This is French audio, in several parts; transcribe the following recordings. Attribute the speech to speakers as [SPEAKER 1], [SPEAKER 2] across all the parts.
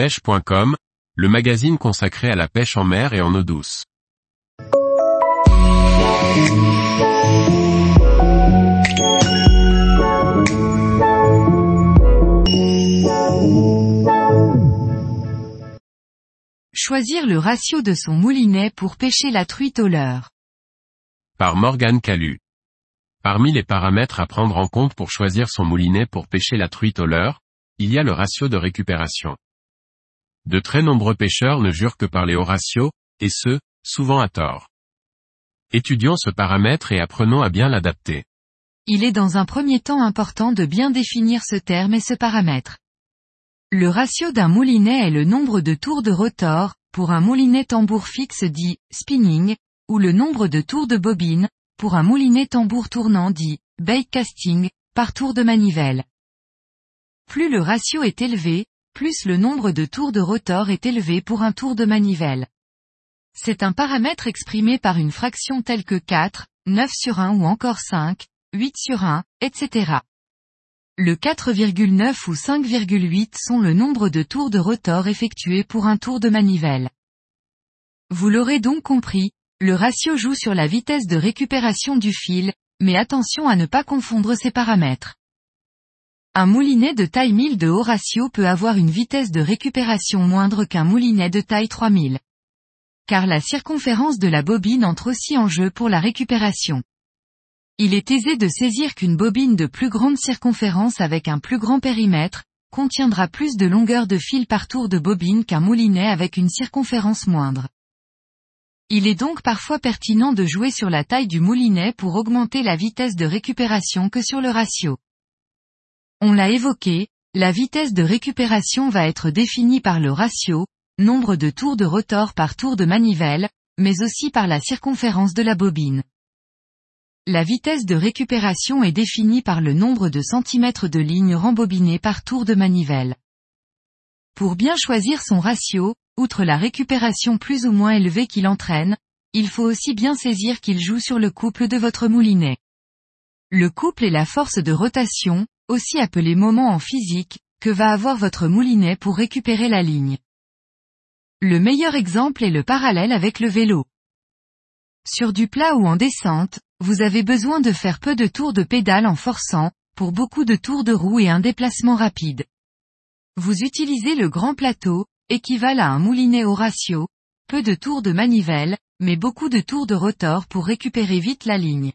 [SPEAKER 1] pêche.com, le magazine consacré à la pêche en mer et en eau douce.
[SPEAKER 2] Choisir le ratio de son moulinet pour pêcher la truite au leurre.
[SPEAKER 1] Par Morgane Calu. Parmi les paramètres à prendre en compte pour choisir son moulinet pour pêcher la truite au leurre, il y a le ratio de récupération. De très nombreux pêcheurs ne jurent que par les hauts ratios, et ce, souvent à tort. Étudions ce paramètre et apprenons à bien l'adapter.
[SPEAKER 2] Il est dans un premier temps important de bien définir ce terme et ce paramètre. Le ratio d'un moulinet est le nombre de tours de rotor, pour un moulinet tambour fixe dit spinning, ou le nombre de tours de bobine, pour un moulinet tambour tournant dit bait casting, par tour de manivelle. Plus le ratio est élevé, plus le nombre de tours de rotor est élevé pour un tour de manivelle. C'est un paramètre exprimé par une fraction telle que 4, 9 sur 1 ou encore 5, 8 sur 1, etc. Le 4,9 ou 5,8 sont le nombre de tours de rotor effectués pour un tour de manivelle. Vous l'aurez donc compris, le ratio joue sur la vitesse de récupération du fil, mais attention à ne pas confondre ces paramètres. Un moulinet de taille 1000 de haut ratio peut avoir une vitesse de récupération moindre qu'un moulinet de taille 3000. Car la circonférence de la bobine entre aussi en jeu pour la récupération. Il est aisé de saisir qu'une bobine de plus grande circonférence avec un plus grand périmètre, contiendra plus de longueur de fil par tour de bobine qu'un moulinet avec une circonférence moindre. Il est donc parfois pertinent de jouer sur la taille du moulinet pour augmenter la vitesse de récupération que sur le ratio. On l'a évoqué, la vitesse de récupération va être définie par le ratio, nombre de tours de rotor par tour de manivelle, mais aussi par la circonférence de la bobine. La vitesse de récupération est définie par le nombre de centimètres de ligne rembobinée par tour de manivelle. Pour bien choisir son ratio, outre la récupération plus ou moins élevée qu'il entraîne, il faut aussi bien saisir qu'il joue sur le couple de votre moulinet. Le couple est la force de rotation, aussi appelé moment en physique, que va avoir votre moulinet pour récupérer la ligne. Le meilleur exemple est le parallèle avec le vélo. Sur du plat ou en descente, vous avez besoin de faire peu de tours de pédale en forçant, pour beaucoup de tours de roue et un déplacement rapide. Vous utilisez le grand plateau, équivalent à un moulinet au ratio, peu de tours de manivelle, mais beaucoup de tours de rotor pour récupérer vite la ligne.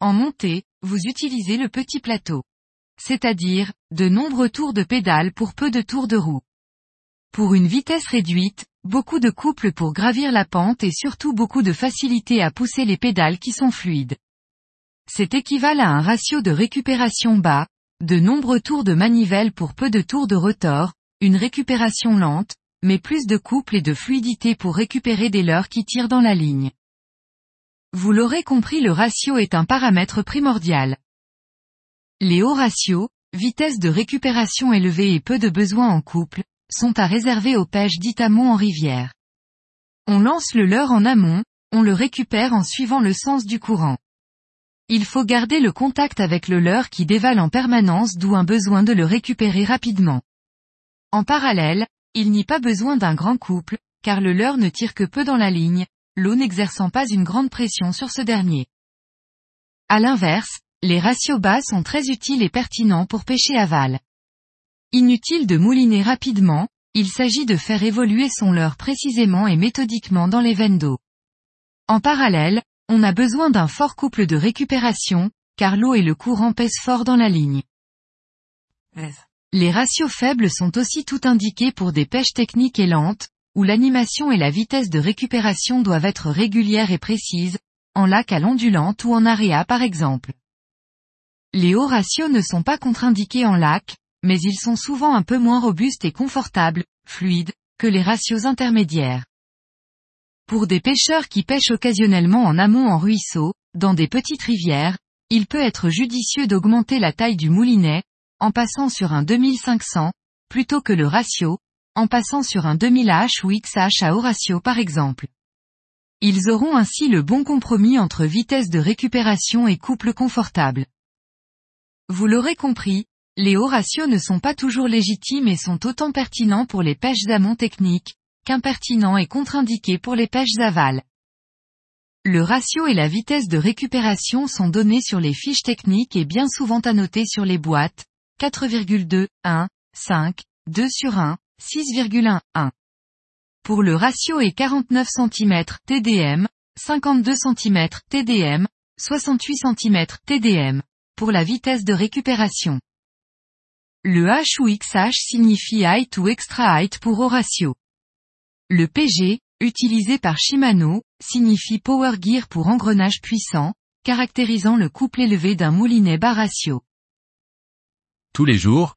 [SPEAKER 2] En montée, vous utilisez le petit plateau. C'est-à-dire, de nombreux tours de pédale pour peu de tours de roue. Pour une vitesse réduite, beaucoup de couples pour gravir la pente et surtout beaucoup de facilité à pousser les pédales qui sont fluides. C'est équivalent à un ratio de récupération bas, de nombreux tours de manivelle pour peu de tours de rotor, une récupération lente, mais plus de couple et de fluidité pour récupérer des leurres qui tirent dans la ligne. Vous l'aurez compris le ratio est un paramètre primordial. Les hauts ratios, vitesse de récupération élevée et peu de besoin en couple, sont à réserver aux pêches dites amont en rivière. On lance le leurre en amont, on le récupère en suivant le sens du courant. Il faut garder le contact avec le leurre qui dévale en permanence d'où un besoin de le récupérer rapidement. En parallèle, il n'y a pas besoin d'un grand couple, car le leurre ne tire que peu dans la ligne, l'eau n'exerçant pas une grande pression sur ce dernier. À l'inverse, les ratios bas sont très utiles et pertinents pour pêcher aval. Inutile de mouliner rapidement, il s'agit de faire évoluer son leurre précisément et méthodiquement dans les veines d'eau. En parallèle, on a besoin d'un fort couple de récupération, car l'eau et le courant pèsent fort dans la ligne. Les ratios faibles sont aussi tout indiqués pour des pêches techniques et lentes, où l'animation et la vitesse de récupération doivent être régulières et précises, en lac à l'ondulante ou en aréa par exemple. Les hauts ratios ne sont pas contre-indiqués en lac, mais ils sont souvent un peu moins robustes et confortables, fluides, que les ratios intermédiaires. Pour des pêcheurs qui pêchent occasionnellement en amont en ruisseau, dans des petites rivières, il peut être judicieux d'augmenter la taille du moulinet, en passant sur un 2500, plutôt que le ratio, en passant sur un 2000H ou XH à haut ratio par exemple. Ils auront ainsi le bon compromis entre vitesse de récupération et couple confortable. Vous l'aurez compris, les hauts ne sont pas toujours légitimes et sont autant pertinents pour les pêches amont techniques, qu'impertinents et contre-indiqués pour les pêches aval. Le ratio et la vitesse de récupération sont donnés sur les fiches techniques et bien souvent annotés sur les boîtes, 4,2, 1, 5, 2 sur 1, 6,1, 1. Pour le ratio est 49 cm TDM, 52 cm TDM, 68 cm TDM, pour la vitesse de récupération. Le H ou XH signifie height ou extra height pour au ratio. Le PG, utilisé par Shimano, signifie Power Gear pour engrenage puissant, caractérisant le couple élevé d'un moulinet bas ratio.
[SPEAKER 1] Tous les jours,